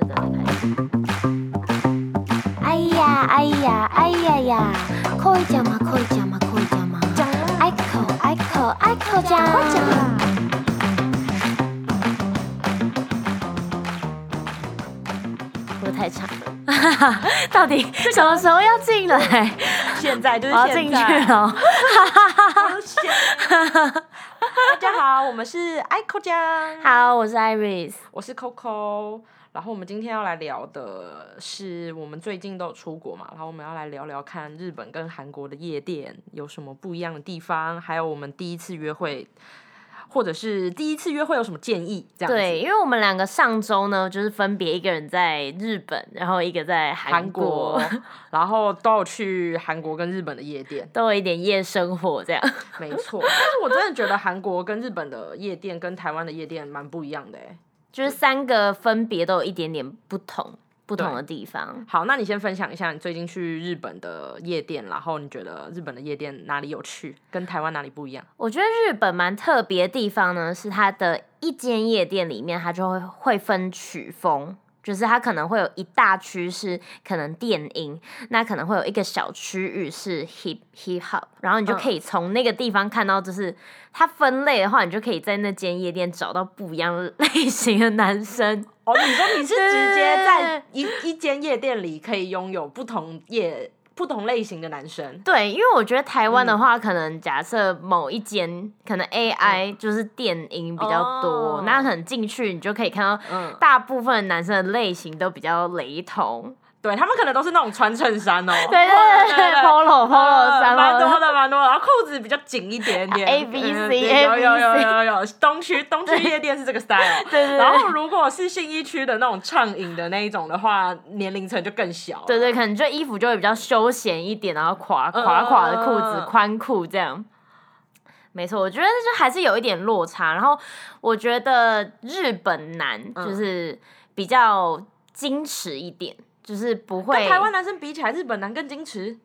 真的很开心。哎呀哎呀哎呀呀，可以讲吗？可以讲吗？可以讲吗？讲啦，爱口爱口爱口讲，快讲啦！会不太长了？到底什么时候要进来？现在就是我要进去现在。了。大家好，我们是 Ico 酱，好，我是 Iris。我是 Coco。然后我们今天要来聊的是，我们最近都有出国嘛，然后我们要来聊聊看日本跟韩国的夜店有什么不一样的地方，还有我们第一次约会，或者是第一次约会有什么建议？这样对，因为我们两个上周呢，就是分别一个人在日本，然后一个在韩韩国，国，然后都有去韩国跟日本的夜店，都有一点夜生活这样。没错。但是我真的觉得韩国跟日本的夜店跟台湾的夜店蛮不一样的哎。就是三个分别都有一点点不同不同的地方。好，那你先分享一下你最近去日本的夜店，然后你觉得日本的夜店哪里有趣，跟台湾哪里不一样？我觉得日本蛮特别的地方呢，是它的一间夜店里面，它就会会分曲风。就是它可能会有一大区是可能电音，那可能会有一个小区域是 hip hip hop，然后你就可以从那个地方看到，就是它分类的话，你就可以在那间夜店找到不一样 类型的男生。哦，你说你是直接在一一间夜店里可以拥有不同夜不同类型的男生？对，因为我觉得台湾的嗯话，可能假设某一间可能 AI 就是电音比较多，哦那可能进去你就可以看到嗯，大部分男生的类型都比较雷同。对他们可能都是那种穿衬衫哦，对对对对，polo polo 呃衫蛮多的，蛮多的，然后裤子比较紧一点点。A B C A 有 B 有有 C 有有，东区东区夜店是这个 style，对对然后如果是信义区的那种畅饮的那一种的话，年龄层就更小，对对，可能就衣服就会比较休闲一点，然后垮嗯垮垮的裤子、宽裤这样。没错，我觉得就还是有一点落差。然后我觉得日本男嗯就是比较矜持一点，就是不会跟台湾男生比起来，日本男更矜持。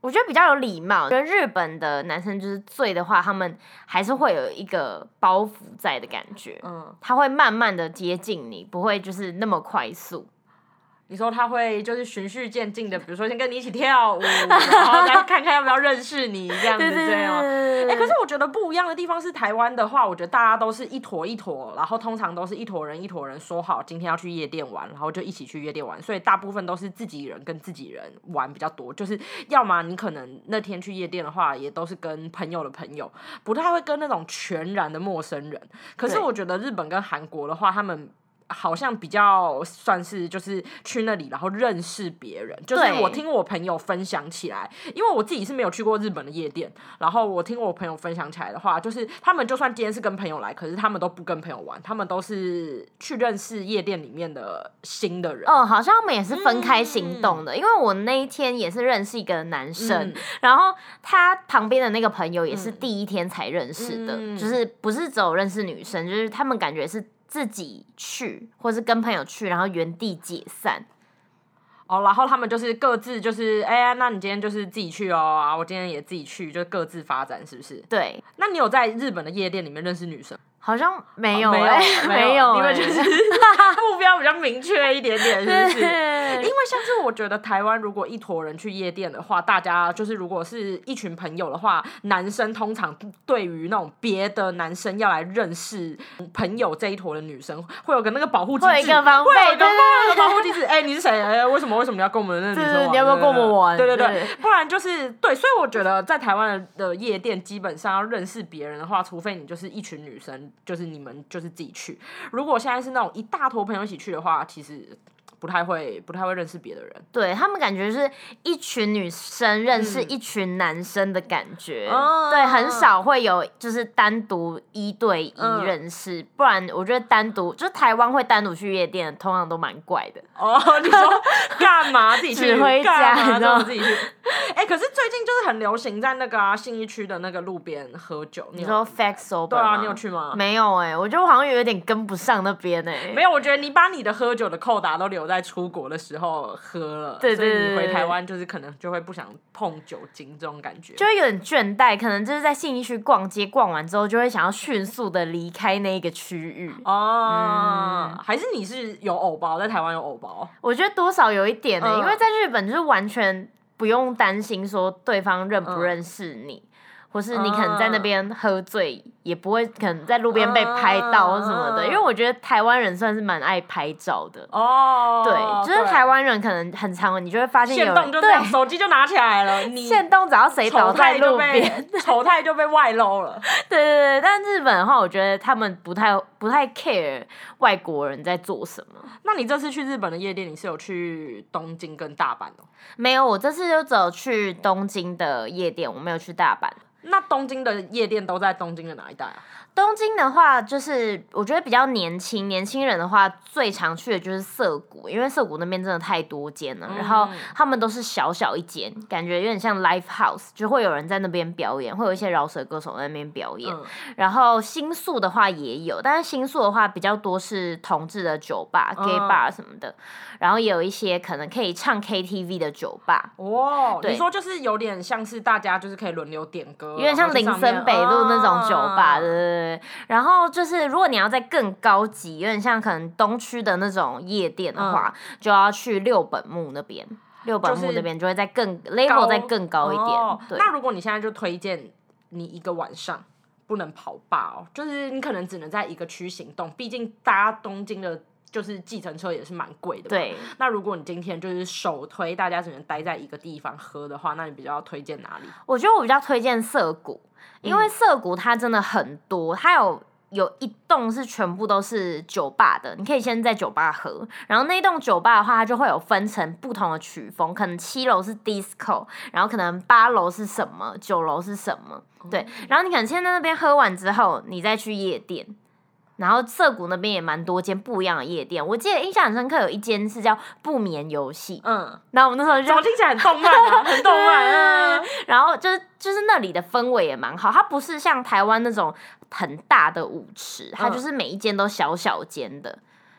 我觉得比较有礼貌。我觉得日本的男生就是醉的话，他们还是会有一个包袱在的感觉，嗯，他会慢慢的接近你，不会就是那么快速。你说他会就是循序渐进的，比如说先跟你一起跳舞，然后再看看要不要认识你这样子，这样哎、可是我觉得不一样的地方是，台湾的话，我觉得大家都是一坨一坨，然后通常都是一坨人一坨人说好今天要去夜店玩，然后就一起去夜店玩，所以大部分都是自己人跟自己人玩比较多。就是要么你可能那天去夜店的话，也都是跟朋友的朋友，不太会跟那种全然的陌生人。可是我觉得日本跟韩国的话，他们。好像比较算是就是去那里，然后认识别人。就是我听我朋友分享起来，因为我自己是没有去过日本的夜店，然后我听我朋友分享起来的话，就是他们就算今天是跟朋友来，可是他们都不跟朋友玩，他们都是去认识夜店里面的新的人。哦，好像他们也是分开行动的，因为我那一天也是认识一个男生，嗯。然后他旁边的那个朋友也是第一天才认识的，嗯。就是不是只有认识女生，就是他们感觉是自己去，或是跟朋友去，然后原地解散。哦，然后他们就是各自就是，哎呀，那你今天就是自己去哦，啊，我今天也自己去，就各自发展，是不是？对，那你有在日本的夜店里面认识女生？好像没有、没有欸，没有、欸，你们就是 目标比较明确一点点，是不是？因为像是我觉得台湾如果一坨人去夜店的话，大家就是如果是一群朋友的话，男生通常对于那种别的男生要来认识朋友这一坨的女生，会有个那个保护机制，会有一个保护机制。哎、你是谁？哎、为什么为什么要跟我们那个女生你要不要跟我们玩对对对，对不然就是对，所以我觉得在台湾的夜店，基本上要认识别人的话，除非你就是一群女生，就是你们就是自己去。如果现在是那种一大坨朋友一起去的话，其实不太会不太会认识别的人。对他们感觉是一群女生认识嗯一群男生的感觉，哦对，很少会有就是单独一对一嗯认识，不然我觉得单独就是台湾会单独去夜店，通常都蛮怪的。哦，你说干嘛自己去？指挥家你知道自己去？哎、可是最近就是很流行在那个啊信义区的那个路边喝酒。你你说 fax sober 对啊，你有去吗？没有哎、我觉得我好像有点跟不上那边哎、没有，我觉得你把你的喝酒的扣打都留在出国的时候喝了，对对所以你对对回台湾就是可能就会不想碰酒精这种感觉。就会有点倦怠，可能就是在信义区逛街逛完之后，就会想要迅速的离开那一个区域。哦，嗯还是你是有偶包，在台湾有偶包？我觉得多少有一点呢、嗯因为在日本就是完全不用担心说对方认不嗯认识你。或是你可能在那边喝醉，也不会可能在路边被拍到或什么的，嗯因为我觉得台湾人算是蛮爱拍照的。哦，对，就是台湾人可能很常，你就会发现有对手机就拿起来了，你现动只要谁倒丑在路边，丑态就被外露了。对对对，但日本的话，我觉得他们不太不太 care 外国人在做什么。那你这次去日本的夜店，你是有去东京跟大阪哦？没有，我这次就走去东京的夜店，我没有去大阪。那东京的夜店都在东京的哪一带啊？东京的话，就是我觉得比较年轻，年轻人的话最常去的就是涩谷，因为涩谷那边真的太多间了，然后他们都是小小一间，感觉有点像 live house，就会有人在那边表演，会有一些饶舌歌手在那边表演。嗯然后新宿的话也有，但是新宿的话比较多是同志的酒吧、gay 嗯 bar 什么的，然后也有一些可能可以唱 KTV 的酒吧。哦，你说就是有点像是大家就是可以轮流点歌，有点像林森北路那种酒吧，对的。对对。然后就是，如果你要在更高级，有点像可能东区的那种夜店的话，就要去六本木那边。六本木那边就会再更 level 再更高一点。那如果你现在就推荐你一个晚上不能跑吧哦，就是你可能只能在一个区行动，毕竟大家东京的。就是计程车也是蛮贵的。对。那如果你今天就是首推大家只能待在一个地方喝的话，那你比较推荐哪里？我觉得我比较推荐涩谷，因为涩谷它真的很多，它有。有一栋是全部都是酒吧的，你可以先在酒吧喝，然后那一栋酒吧的话，它就会有分成不同的曲风，可能七楼是 disco，然后可能八楼是什么，九楼是什么，对，然后你可能先在那边喝完之后，你再去夜店。然后涩谷那边也蛮多间不一样的夜店，我记得印象很深刻，有一间是叫不眠游戏，嗯，然后我们那时候就听起来很动漫啊？很动漫啊！然后就是就是那里的氛围也蛮好，它不是像台湾那种很大的舞池，它就是每一间都小小间的，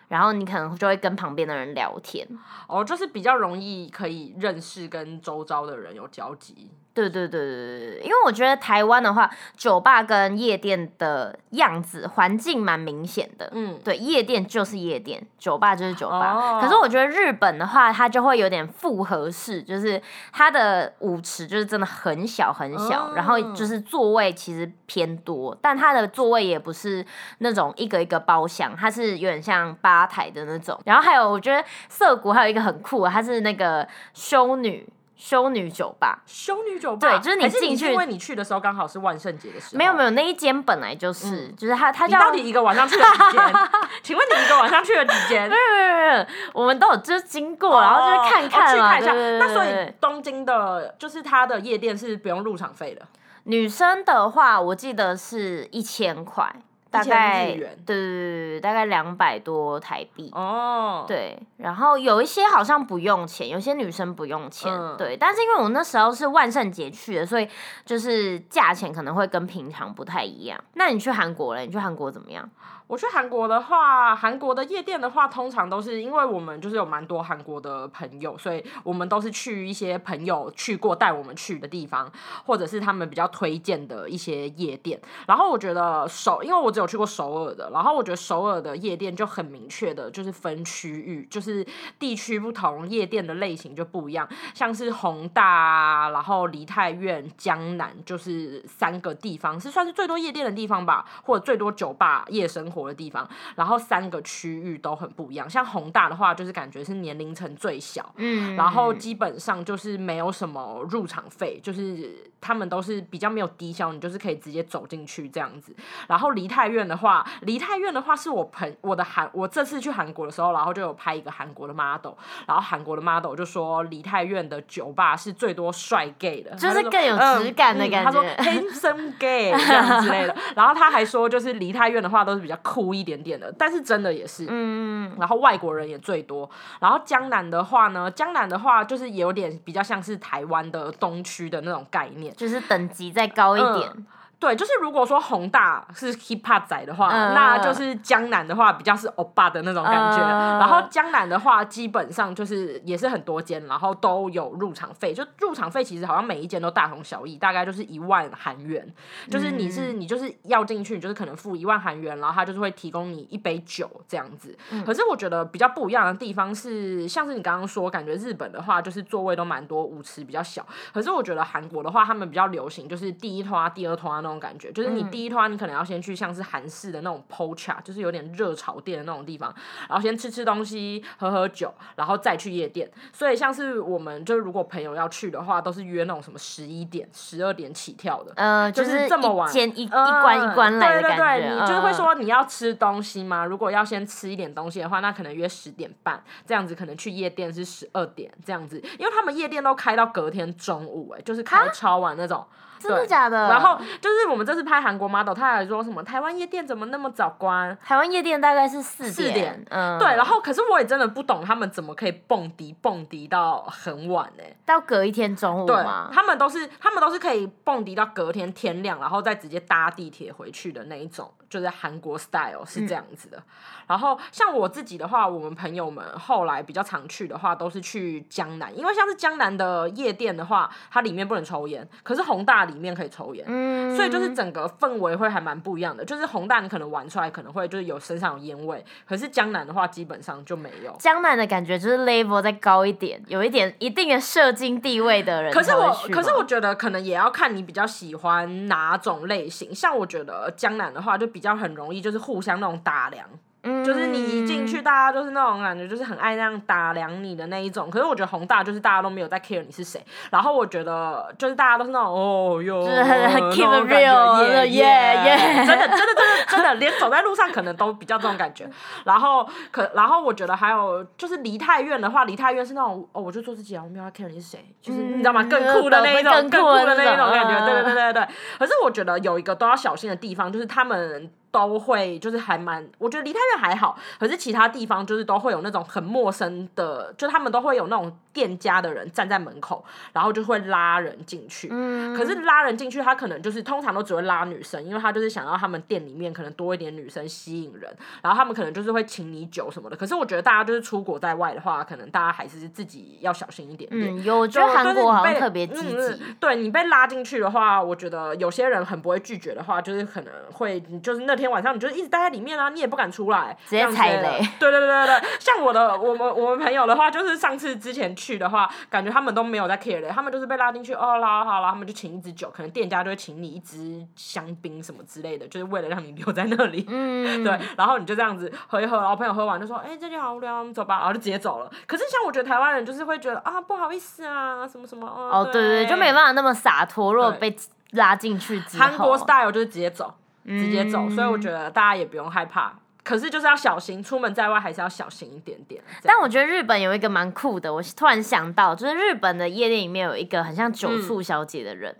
然后你可能就会跟旁边的人聊天。哦，就是比较容易可以认识跟周遭的人有交集。对对对对对对，因为我觉得台湾的话，酒吧跟夜店的样子环境蛮明显的。嗯，对，夜店就是夜店，酒吧就是酒吧。哦可是我觉得日本的话，它就会有点复合式，就是它的舞池就是真的很小很小，哦然后就是座位其实偏多，但它的座位也不是那种一个一个包厢，它是有点像吧台的那种。然后还有，我觉得涩谷还有一个很酷的，它是那个修女修女酒吧。修女酒吧，对就是你进去因为你去的时候刚好是万圣节的时候。没有没有，那一间本来就是，就是它它你叫到底一个晚上去了几间？请问你一个晚上去了几间？没有没有没有，我们都有就是经过，然后就是看哦看嘛，去看一下。那所以东京的，就是它的夜店是不用入场费的。女生的话，我记得是一千块，大概对对对对，大概两百多台币。哦，，对，然后有一些好像不用钱，有些女生不用钱，嗯对。但是因为我那时候是万圣节去的，所以就是价钱可能会跟平常不太一样。那你去韩国了？你去韩国怎么样？我去韩国的话，韩国的夜店的话，通常都是因为我们就是有蛮多韩国的朋友，所以我们都是去一些朋友去过带我们去的地方，或者是他们比较推荐的一些夜店。然后我觉得首，因为我只有去过首尔的，然后我觉得首尔的夜店就很明确的，就是分区域，就是地区不同，夜店的类型就不一样，像是宏大，然后梨泰院、江南，就是三个地方是算是最多夜店的地方吧，或者最多酒吧夜生活的地方。然后三个区域都很不一样，像宏大的话，就是感觉是年龄层最小，嗯，然后基本上就是没有什么入场费，就是他们都是比较没有低消，你就是可以直接走进去这样子。然后梨泰院的话，梨泰院的话是我朋我的韩，我这次去韩国的时候，然后就有拍一个韩国的 model，然后韩国的 model 就说梨泰院的酒吧是最多帅 gay 的，就是更有嗯质感的感觉他说 handsome gay 这样之类的，然后他还说就是梨泰院的话都是比较酷一点点的，但是真的也是，嗯，然后外国人也最多。然后江南的话呢，江南的话就是有点比较像是台湾的东区的那种概念。就是等级再高一点。对，就是如果说宏大是 hip hop 仔的话，嗯那就是江南的话比较是欧巴的那种感觉。嗯然后江南的话，基本上就是也是很多间，然后都有入场费。就入场费其实好像每一间都大同小异，大概就是一万韩元。就是你是、你就是要进去，你就是可能付一万韩元，然后他就是会提供你一杯酒这样子。可是我觉得比较不一样的地方是，像是你刚刚说，感觉日本的话就是座位都蛮多，舞池比较小。可是我觉得韩国的话，他们比较流行就是第一团、第二团那种感觉，就是你第一团你可能要先去像是韩式的那种 pocha，就是有点热炒店的那种地方，然后先吃吃东西、喝喝酒，然后再去夜店。所以像是我们就是如果朋友要去的话，都是约那种什么十一点、十二点起跳的。呃，就是这么晚一间一一嗯关一关来的对感觉。对对，你就是会嗯说你要吃东西吗？如果要先吃一点东西的话，那可能约十点半这样子，可能去夜店是十二点这样子，因为他们夜店都开到隔天中午、哎，就是开超晚那种。真的假的？然后就是我们这次拍韩国 model，他还说什么台湾夜店怎么那么早关？台湾夜店大概是四四点嗯，对，然后可是我也真的不懂他们怎么可以蹦迪蹦迪到很晚呢、到隔一天中午对嘛，，他们都是他们都是可以蹦迪到隔天天亮，然后再直接搭地铁回去的那一种，就是韩国 style 是这样子的。然后像我自己的话，我们朋友们后来比较常去的话，都是去江南，因为像是江南的夜店的话，它里面不能抽烟，可是宏大里面可以抽烟。嗯，所以就是整个氛围会还蛮不一样的，就是宏大你可能玩出来可能会就是有身上有烟味，可是江南的话基本上就没有。江南的感觉就是 level 再高一点，有一点一定的社经地位的人可是我可是我觉得可能也要看你比较喜欢哪种类型。像我觉得江南的话，就比较很容易就是互相那种打量，嗯就是你一进去，大家就是那种感觉，就是很爱那样打量你的那一种。可是我觉得宏大就是大家都没有在 care 你是谁，然后我觉得就是大家都是那种哦哟，就是很很 keep real，耶耶耶真的真的真的真的，连走在路上可能都比较这种感觉。然后可然后我觉得还有就是离太远的话，离太远是那种哦，我就做自己啊，我没有要 care 你是谁，就是你知道吗？更酷的那一种，更更酷的那一种感觉，嗯对对对对对。可是我觉得有一个都要小心的地方，就是他们。都会就是还蛮，我觉得梨泰院还好，可是其他地方就是都会有那种很陌生的，就他们都会有那种店家的人站在门口，然后就会拉人进去。嗯，可是拉人进去，他可能就是通常都只会拉女生，因为他就是想要他们店里面可能多一点女生吸引人，然后他们可能就是会请你酒什么的。可是我觉得大家就是出国在外的话，可能大家还是自己要小心一点点。嗯，有，我觉就得韩国好特别积嗯极，嗯对你被拉进去的话，我觉得有些人很不会拒绝的话，就是可能会，就是那天晚上你就一直待在里面啊，你也不敢出来，直接踩雷。对对对对对，像我的我们我们朋友的话，就是上次之前去的话，感觉他们都没有在 care 的，他们就是被拉进去，哦，拉好了，他们就请一支酒，可能店家就会请你一支香槟什么之类的，就是为了让你留在那里。嗯，对，然后你就这样子喝一喝，然后朋友喝完就说：“哎、这里好无聊，我们走吧。”然后就直接走了。可是像我觉得台湾人就是会觉得啊，不好意思啊，什么什么哦哦，对对对，就没办法那么洒脱。如果被拉进去之后，韩国 style 就是直接走，直接走，嗯所以我觉得大家也不用害怕。可是就是要小心，出门在外还是要小心一点点。但我觉得日本有一个蛮酷的，我突然想到，就是日本的夜店里面有一个很像酒醋小姐的人，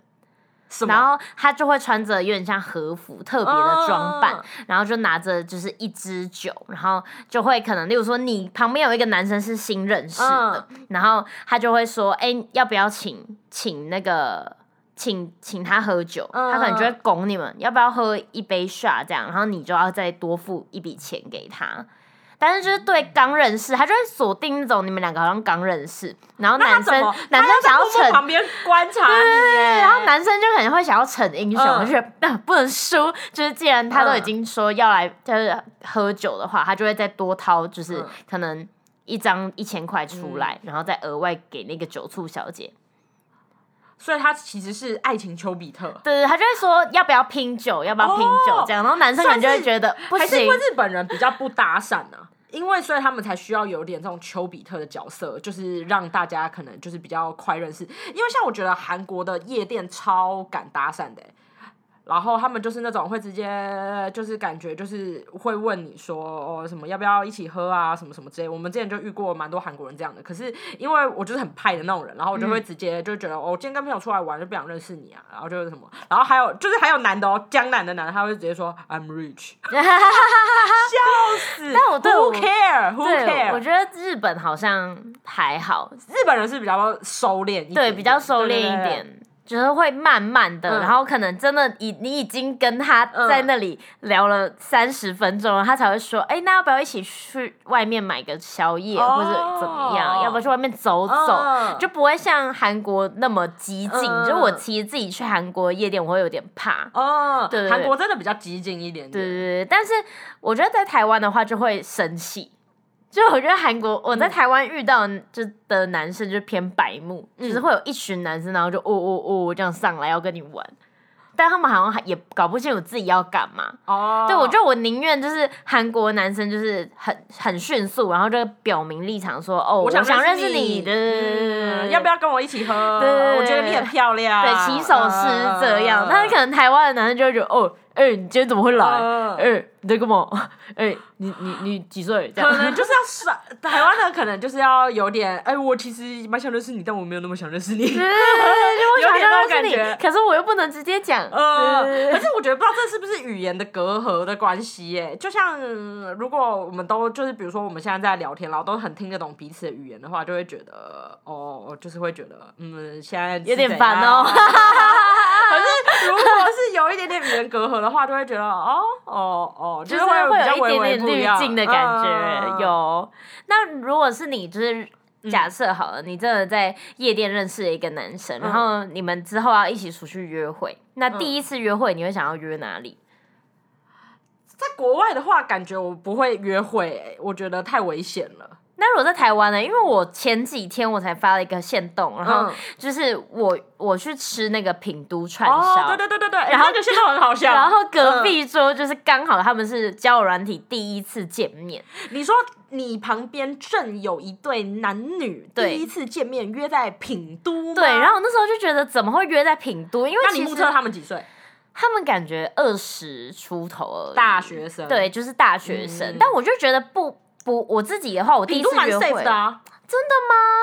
然后她就会穿着有点像和服特别的装扮，嗯然后就拿着就是一支酒，然后就会可能例如说你旁边有一个男生是新认识的，嗯然后他就会说，哎、要不要请请那个。请请他喝酒，嗯他可能就会拱你们，要不要喝一杯 shot 这样，然后你就要再多付一笔钱给他。但是就是对刚认识，他就会锁定那种你们两个好像刚认识，然后男生男生想要他在默默逞旁边观察你耶，然后男生就可能会想要逞英雄，嗯就觉得、呃不能输。就是既然他都已嗯经说要来就是喝酒的话，他就会再多掏，就是嗯可能一张一千块出来，然后再额外给那个酒醋小姐。所以他其实是爱情丘比特，对对，他就会说要不要拼酒，要不要拼酒哦这样，然后男生可能就会觉得不行还是因为，日本人比较不搭讪呢、因为所以他们才需要有点这种丘比特的角色，就是让大家可能就是比较快认识。因为像我觉得韩国的夜店超敢搭讪的欸、然后他们就是那种会直接就是感觉就是会问你说哦什么要不要一起喝啊什么什么之类。我们之前就遇过蛮多韩国人这样的，可是因为我就是很派的那种人，然后我就会直接就觉得、哦，我今天跟朋友出来玩就不想认识你啊，然后就是什么，然后还有就是还有男的哦，江南的男的他会直接说 I'm rich，笑死。但我对 Who care Who，care？我觉得日本好像还好，日本人是比较收敛一点点，对，比较收敛一点。就是会慢慢的，嗯然后可能真的已你已经跟他在那里聊了三十分钟了，他才会说，哎、那要不要一起去外面买个宵夜，哦或者怎么样？要不要去外面走走？嗯就不会像韩国那么激进。嗯就我其实自己去韩国夜店，我会有点怕。哦，对对对韩国真的比较激进一点点。对对对，但是我觉得在台湾的话就会生气。就我觉得韩国，我在嗯。台湾遇到的就的男生就偏白目，就是会有一群男生，然后就哦哦哦这样上来要跟你玩，但他们好像也搞不清楚自己要干嘛。哦，对，我觉得我宁愿就是韩国男生就是很很迅速，然后就表明立场说哦，我想想认识识你，要不要跟我一起喝？对我觉得你很漂亮。对起手是这样，但是可能台湾的男生就会觉得哦，哎、你今天怎么会来？嗯哎、你在干嘛？哎、你你你几岁？这样可能就是要耍 台湾的，可能就是要有点，哎，我其实蛮想认识你，但我没有那么想认识你。有点那认识你种感觉，可是我又不能直接讲。呃，可是我觉得不知道这是不是语言的隔阂的关系耶？就像呃如果我们都就是比如说我们现在在聊天，然后都很听得懂彼此的语言的话，就会觉得哦，就是会觉得嗯，现在有点烦哦 如果是有一点点语言隔阂的话，就会觉得哦哦哦，就是会会有一点点滤镜的感觉，嗯有。那如果是你，就是假设好了，你真的在夜店认识了一个男生，然后你们之后要一起出去约会，那第一次约会你会想要约哪里？在国外的话，感觉我不会约会、欸，我觉得太危险了。那如果在台湾呢？因为我前几天我才发了一个线动，然后嗯就是我我去吃那个品都串烧，哦，对对对对对，然后那个现在很好笑。然后隔嗯壁桌就是刚好他们是交友软体第一次见面，你说你旁边正有一对男女第一次见面，约在品都吗对，然后我那时候就觉得怎么会约在品都？因为你目测他们几岁？他们感觉二十出头而已，大学生。对，，就是大学生。嗯但我就觉得不不，我自己的话，我第一次约会，safe 的吗。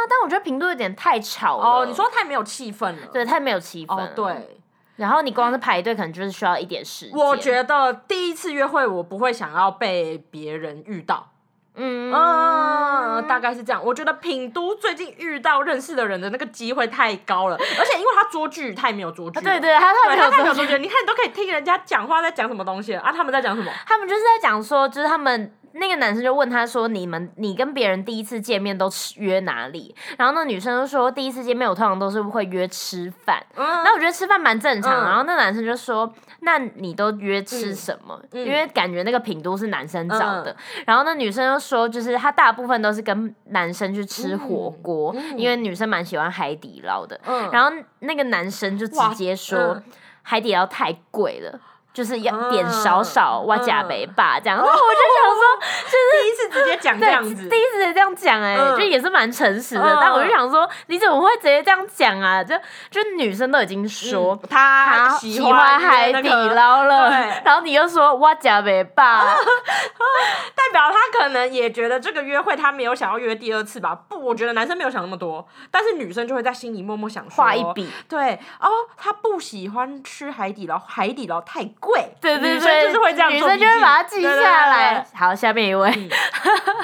但我觉得品都有点太吵了。哦，你说太没有气氛了。对，太没有气氛。哦，。对，然后你光是排队，可能就是需要一点时间。我觉得第一次约会我不会想要被别人遇到。嗯嗯，大概是这样。我觉得品都最近遇到认识的人的那个机会太高了，而且因为他桌距太没有桌距了。对对，他他没有桌距，你看你都可以听人家讲话在讲什么东西啊？他们在讲什么？他们就是在讲说，就是他们那个男生就问他说：“你们你跟别人第一次见面都吃约哪里？”然后那女生就说：“第一次见面我通常都是会约吃饭。”嗯那我觉得吃饭蛮正常，嗯然后那男生就说：“那你都约吃什么？嗯因为感觉那个品都是男生找的。然后那女生就说：“就是他大部分都是跟男生去吃火锅，嗯因为女生蛮喜欢海底捞的。嗯然后那个男生就直接说：“嗯海底捞太贵了。”就是要嗯点少少，哇假嗯北霸这样，然后我就想说，就是第一次直接讲这样，子，第一次这样讲，哎，嗯就也是蛮诚实的。嗯但我就想说，你怎么会直接这样讲啊？就就女生都已经说她喜欢海底捞了，然后你又说哇假北霸，代表他可能也觉得这个约会他没有想要约第二次吧？不，我觉得男生没有想那么多，但是女生就会在心里默默想，画一笔。对哦，他不喜欢吃海底捞，海底捞太贵。对对对，女生就是会这样女生就会把它记下来。好，下面一位。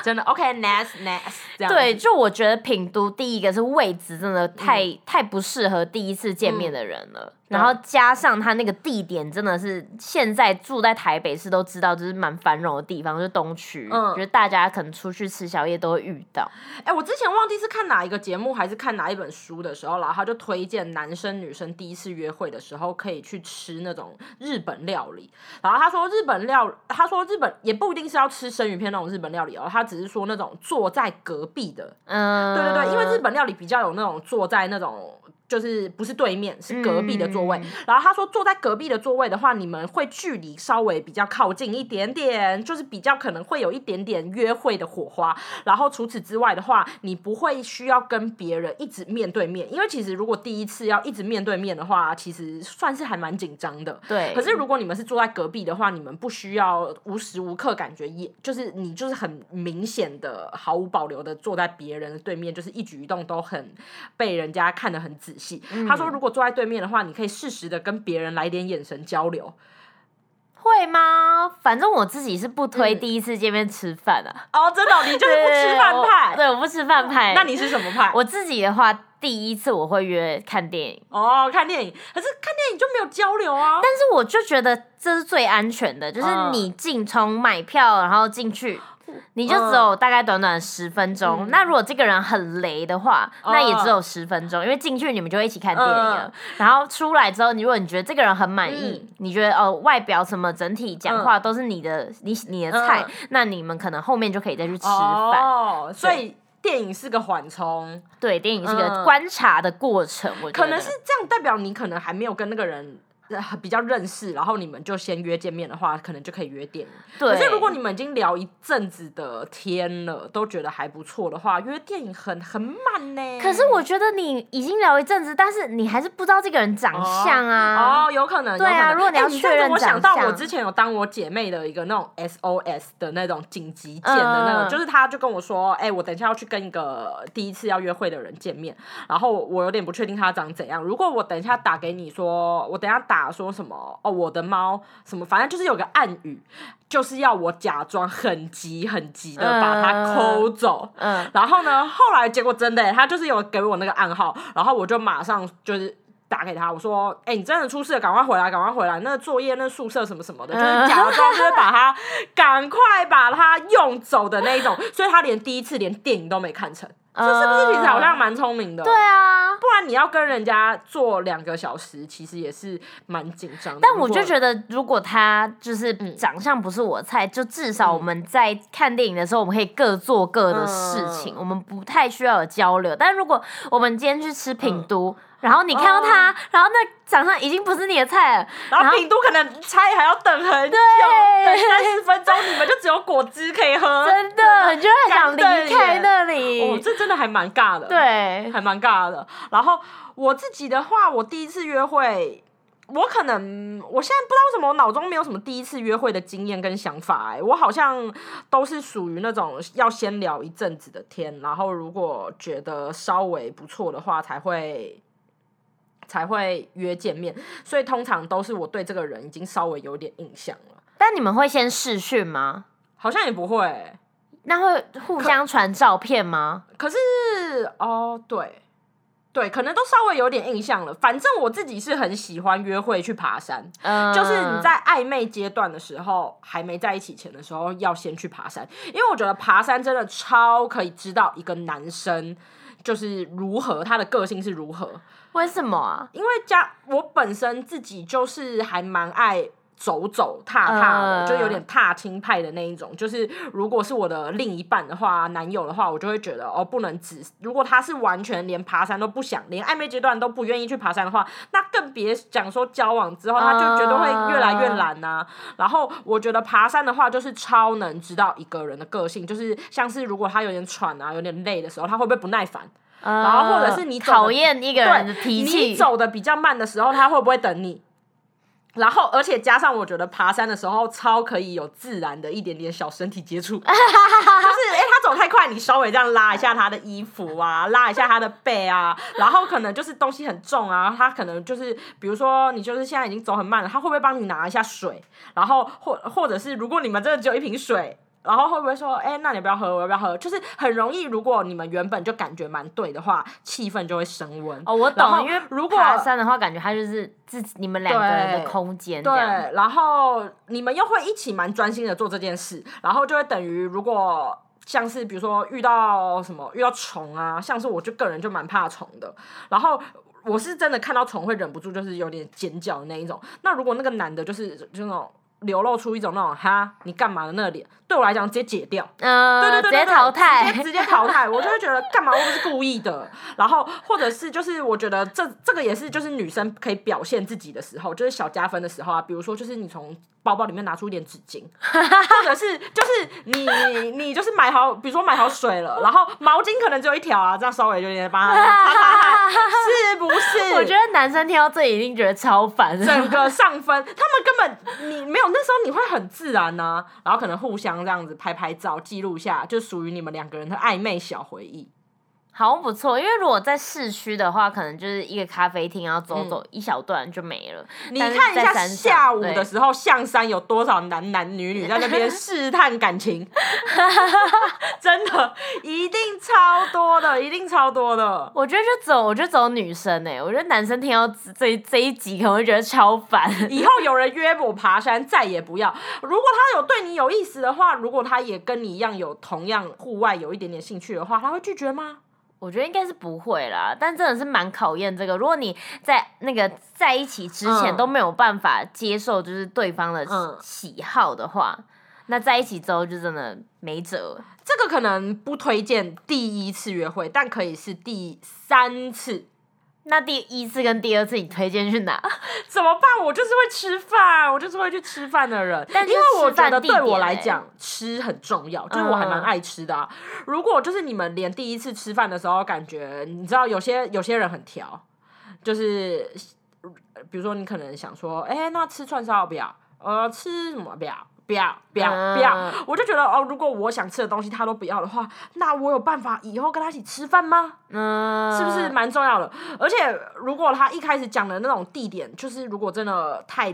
真的 OK，next next，这样对，就我觉得品都第一个是位置真的太、嗯太不适合第一次见面的人了，然后加上他那个地点真的是现在住在台北市都知道，就是蛮繁荣的地方，就是东区，嗯觉得大家可能出去吃宵夜都会遇到。哎、我之前忘记是看哪一个节目还是看哪一本书的时候，然后他就推荐男生女生第一次约会的时候可以去吃那种日本料理。然后他说日本料，他说日本也不一定是要吃生鱼片那种日本料理哦，他只是说那种坐在隔壁的，嗯，对对对，因为日本料理比较有那种坐在那种。就是不是对面，是隔壁的座位。嗯然后他说，坐在隔壁的座位的话，你们会距离稍微比较靠近一点点，就是比较可能会有一点点约会的火花。然后除此之外的话，你不会需要跟别人一直面对面，因为其实如果第一次要一直面对面的话，其实算是还蛮紧张的。对，可是如果你们是坐在隔壁的话，你们不需要无时无刻感觉也就是你就是很明显的毫无保留的坐在别人的对面，就是一举一动都很被人家看得很仔细。他说，如果坐在对面的话，你可以适时的跟别人来点眼神交流。会吗？反正我自己是不推嗯第一次见面吃饭啊，哦，真的哦、你就是不吃饭派。对，我不吃饭派。那你是什么派？我自己的话，第一次我会约看电影，哦，看电影，可是看电影就没有交流啊。但是我就觉得这是最安全的，就是嗯你进从买票然后进去。你就只有大概短短十分钟。嗯那如果这个人很雷的话，那也只有十分钟，因为进去你们就一起看电影了。嗯然后出来之后，你如果你觉得这个人很满意，你觉得哦外表什么整体讲话都是你的、你你的菜，嗯那你们可能后面就可以再去吃饭。哦，所以电影是个缓冲，对，电影是个嗯观察的过程，我觉得可能是这样，代表你可能还没有跟那个人。呃比较认识，然后你们就先约见面的话，可能就可以约电影。对。可是如果你们已经聊一阵子的天了，都觉得还不错的话，约电影很很慢呢。可是我觉得你已经聊一阵子，但是你还是不知道这个人长相啊。哦，有可能，对啊如果你要确认我想到我之前有当我姐妹的一个那种 SOS 的那种紧急键的那种，嗯就是她就跟我说，哎、我等一下要去跟一个第一次要约会的人见面，然后我有点不确定他长怎样。如果我等一下打给你说，我等一下打说什么，哦，我的猫什么，反正就是有个暗语，就是要我假装很急很急的把它抠走。嗯，然后呢，后来结果真的欸，他就是有给我那个暗号，然后我就马上就是。打给他，我说：“哎、你真的出事了，赶快回来，赶快回来！那个作业、那宿舍什么什么的，就是假装就是把它赶快把它用走的那一种，所以他连第一次连电影都没看成。这是不是其实好像蛮聪明的？对啊。不然你要跟人家坐两个小时，其实也是蛮紧张的。但我就得，觉得，如果他就是长相不是我菜，就至少我们在看电影的时候，我们可以各做各的事情，嗯我们不太需要有交流。但如果我们今天去吃品嗯都，然后你看到他，然后那长相已经不是你的菜了，然后品都可能猜还要等很久，对等三十分钟，你们就只有果汁可以喝，真的，你就会想离开那哦，里。这真的还蛮尬的。。对，还蛮尬的。然后我自己的话，我第一次约会，我可能我现在不知道为什么我脑中没有什么第一次约会的经验跟想法、哎，我好像都是属于那种要先聊一阵子的天，然后如果觉得稍微不错的话，才会。才会约见面，所以通常都是我对这个人已经稍微有点印象了，但你们会先试训吗？好像也不会、那会互相传照片吗？可是哦，对，对，可能都稍微有点印象了。反正我自己是很喜欢约会去爬山，嗯，就是你在暧昧阶段的时候，还没在一起前的时候，要先去爬山，因为我觉得爬山真的超可以知道一个男生就是如何，他的个性是如何。为什么啊？因为家我本身自己就是还蛮爱走走踏踏的，嗯就有点踏青派的那一种。就是如果是我的另一半的话，男友的话，我就会觉得哦，不能只如果他是完全连爬山都不想，连暧昧阶段都不愿意去爬山的话，那更别讲说交往之后，他就觉得会越来越懒呐、然后我觉得爬山的话，就是超能知道一个人的个性，就是像是如果他有点喘啊，有点累的时候，他会不会不耐烦？然后或者是你讨厌一个人的对，脾你气，走的比较慢的时候，他会不会等你？然后，而且加上，我觉得爬山的时候超可以有自然的一点点小身体接触，就是哎、诶他走太快，你稍微这样拉一下他的衣服啊，拉一下他的背啊，然后可能就是东西很重啊，他可能就是比如说你就是现在已经走很慢了，他会不会帮你拿一下水？然后或或者是如果你们真的只有一瓶水。然后会不会说，哎、那你不要喝，我要不要喝？就是很容易，如果你们原本就感觉蛮对的话，气氛就会升温。哦，我懂，因为如果爬山的话，感觉它就是自己你们两个人的空间。对，然后你们又会一起蛮专心的做这件事，然后就会等于如果像是比如说遇到什么遇到虫啊，像是我就个人就蛮怕虫的，然后。我是真的看到虫会忍不住，就是有点尖叫的那一种。那如果那个男的，就是就那种流露出一种那种哈你干嘛的那个脸，对我来讲直接解掉。嗯，对对对对直接淘汰直接直接淘汰，我就会觉得干嘛我不是故意的，然后或者是就是我觉得这这个也是就是女生可以表现自己的时候，就是小加分的时候啊，比如说就是你从包包里面拿出一点纸巾，或者是就是你你就是买好，比如说买好水了，然后毛巾可能只有一条啊，这样稍微有点帮他 擦擦汗，是不是？我觉得男生听到这里一定觉得超烦。整个上分，他们根本你没有那时候你会很自然呢、然后可能互相这样子拍拍照记录下，就属于你们两个人的暧昧小回忆。好像不错，因为如果在市区的话，可能就是一个咖啡厅，然后走走一小段就没了。你看一下下午的时候，象山有多少男男女女在那边 试探感情，真的一定超多的，一定超多的。我觉得就走，我就走女生哎、我觉得男生听到这这一集可能会觉得超烦。以后有人约我爬山，再也不要。如果他有对你有意思的话，如果他也跟你一样有同样户外有一点点兴趣的话，他会拒绝吗？我觉得应该是不会啦，但真的是蛮考验这个。如果你在那个在一起之前嗯都没有办法接受就是对方的嗯喜好的话，那在一起之后就真的没辙。这个可能不推荐第一次约会，但可以是第三次。那第一次跟第二次你推荐去哪？怎么办？我就是会吃饭，我就是会去吃饭的人。但因为我觉得对我来讲，吃很重要，就是我还蛮嗯爱吃的、啊。如果就是你们连第一次吃饭的时候，感觉你知道有些有些人很挑，就是呃比如说你可能想说，哎、那吃串烧要不要？呃，吃什么不要？不要不要不要嗯！我就觉得哦，如果我想吃的东西他都不要的话，那我有办法以后跟他一起吃饭吗？嗯，是不是蛮重要的？而且如果他一开始讲的那种地点，就是如果真的太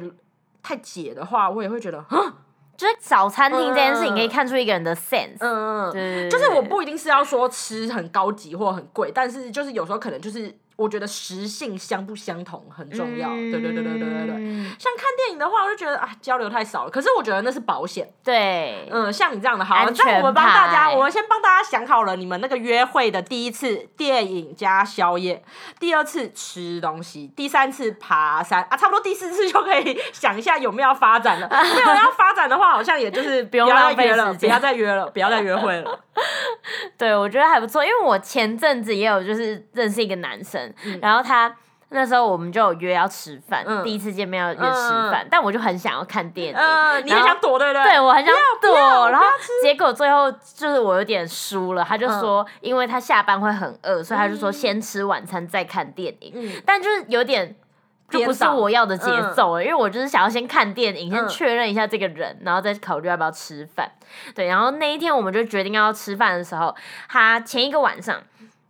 太解的话，我也会觉得，嗯就是早餐厅这件事情嗯可以看出一个人的 sense。嗯，嗯，就是我不一定是要说吃很高级或很贵，但是就是有时候可能就是我觉得实性相不相同很重要。对对对对对对对。嗯像看电影的话，我就觉得啊交流太少了。可是我觉得那是保险。对，嗯，像你这样的，好，那我们帮大家，我们先帮大家想好了，你们那个约会的第一次电影加宵夜，第二次吃东西，第三次爬山啊，差不多第四次就可以 想一下有没有要发展了。没有要发展的话，好像也就是不要再约了，不要再约了，不要再约会了。对，我觉得还不错，因为我前阵子也有就是认识一个男生，然后他那时候我们就有约要吃饭，嗯第一次见面要约吃饭，但我就很想要看电影，嗯，你很想躲，对不对？对我很想躲，要然后结果最后就是我有点输了，他就说，因为他下班会很饿，所以他就说先吃晚餐再看电影，嗯但就是有点。就不是我要的节奏了，因为我就是想要先看电影，先嗯确认一下这个人，然后再考虑要不要吃饭。对，然后那一天我们就决定要吃饭的时候，他前一个晚上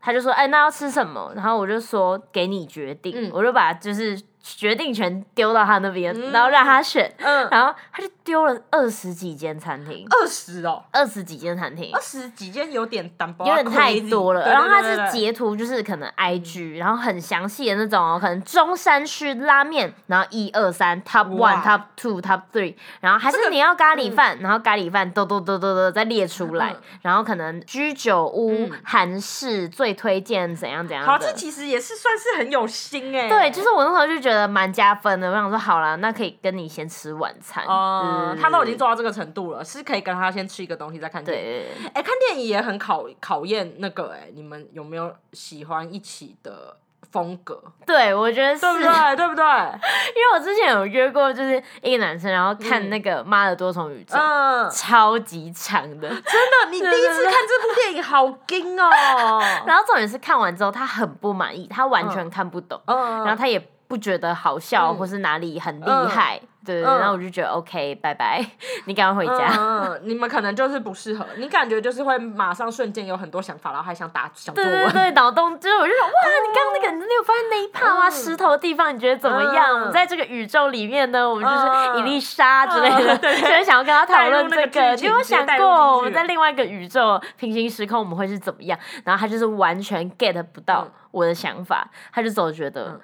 他就说：“哎、那要吃什么？”然后我就说：“给你决定。嗯我就把就是决定权丢到他那边，然后让他选。嗯，然后他就丢了二十几间餐厅，二十哦，二十几间餐厅。二。十几间有点单薄，有点太多了，对然后他是截图，就是可能 I G，然后很详细的那种哦，可能中山区拉面，然后一二三 Top One、Top Two、Top Three，然后还是你要咖喱饭，然后咖喱饭都都都都都再列出来。嗯，然后可能居酒屋嗯、韩式最推荐怎样怎样好，这。其实也是算是很有心哎。对，就是我那时候就觉得蛮加分的，我想说好了，那可以跟你先吃晚餐。哦、对他都已经做到这个程度了，是可以跟他先吃一个东西再看电影。对，哎、看电影也很考考验那个哎、你们有没有喜欢一起的风格，对我觉得是，对不对？对不对？因为我之前有约过，就是一个男生，然后看嗯那个《妈的多重宇宙》嗯，超级长的。真的，你第一次看这部电影好惊哦。然后重点是看完之后，他很不满意，他完全看不懂，嗯，然后他也不觉得好笑，嗯或是哪里很厉害。对对对，嗯然后我就觉得 OK，拜拜，你赶快回家。嗯，嗯你们可能就是不适合，你感觉就是会马上瞬间有很多想法，然后还想打想作文。对对对，脑洞就是我就说哇，你刚刚那个你有发现那一趴吗？嗯石头的地方你觉得怎么样？在这个宇宙里面呢，我们就是嗯伊丽莎之类的，所以想要跟他讨论这个你有没有想过我们在另外一个宇宙平行时空我们会是怎么样？然后他就是完全 get 不到嗯我的想法，他就总觉得嗯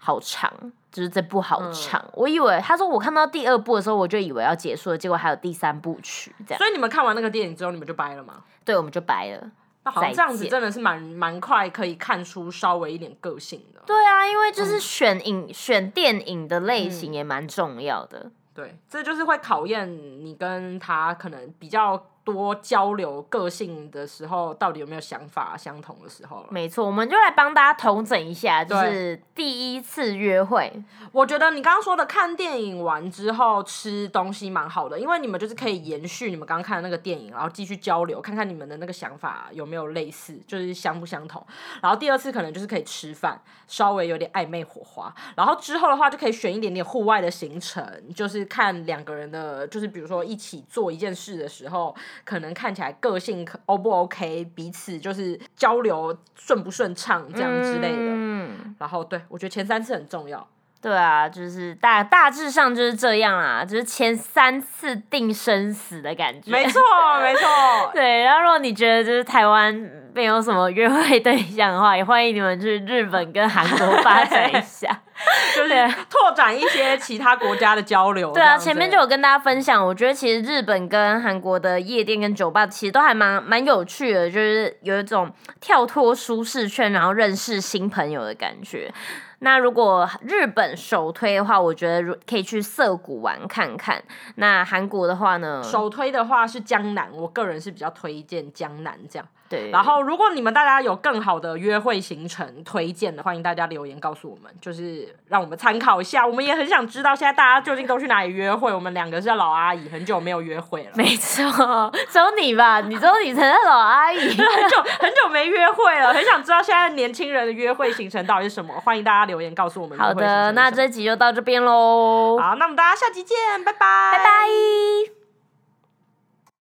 好长。就是这部好长，我以为他说我看到第二部的时候，我就以为要结束了，结果还有第三部曲，这样所以你们看完那个电影之后，你们就掰了吗？对我们就掰了。那好像这样子真的是蛮蛮快可以看出稍微一点个性的。对啊，因为嗯就是选影、选电影的类型也蛮重要的。对，这就是会考验你跟他可能比较多交流个性的时候，到底有没有想法相同的时候了。没错，我们就来帮大家统整一下，就是第一次约会，我觉得你刚刚说的看电影完之后吃东西蛮好的，因为你们就是可以延续你们刚刚看的那个电影，然后继续交流，看看你们的那个想法有没有类似，就是相不相同。然后第二次可能就是可以吃饭，稍微有点暧昧火花。然后之后的话就可以选一点点户外的行程，就是看两个人的，就是比如说一起做一件事的时候，可能看起来个性 O 不 OK，彼此就是交流顺不顺畅这样之类的。嗯，然后对我觉得前三次很重要。对啊，就是大大致上就是这样啊，就是前三次定生死的感觉。没错，没错。对，然后如果你觉得就是台湾没有什么约会对象的话，也欢迎你们去日本跟韩国发展一下。就是拓展一些其他国家的交流。对啊，前面就有跟大家分享，我觉得其实日本跟韩国的夜店跟酒吧其实都还蛮蛮有趣的，就是有一种跳脱舒适圈，然后认识新朋友的感觉。那如果日本首推的话，我觉得可以去涩谷玩看看。那韩国的话呢？首推的话是江南，我个人是比较推荐江南这样。对，然后如果你们大家有更好的约会行程推荐的，欢迎大家留言告诉我们，就是让我们参考一下。我们也很想知道现在大家究竟都去哪里约会。我们两个是老阿姨，很久没有约会了。没错，只有你吧？你只有你才是老阿姨，很久很久没约会了，很想知道现在年轻人的约会行程到底是什么。欢迎大家留言告诉我们。好的，那这集就到这边喽。好，那我们大家下集见，拜拜，拜拜。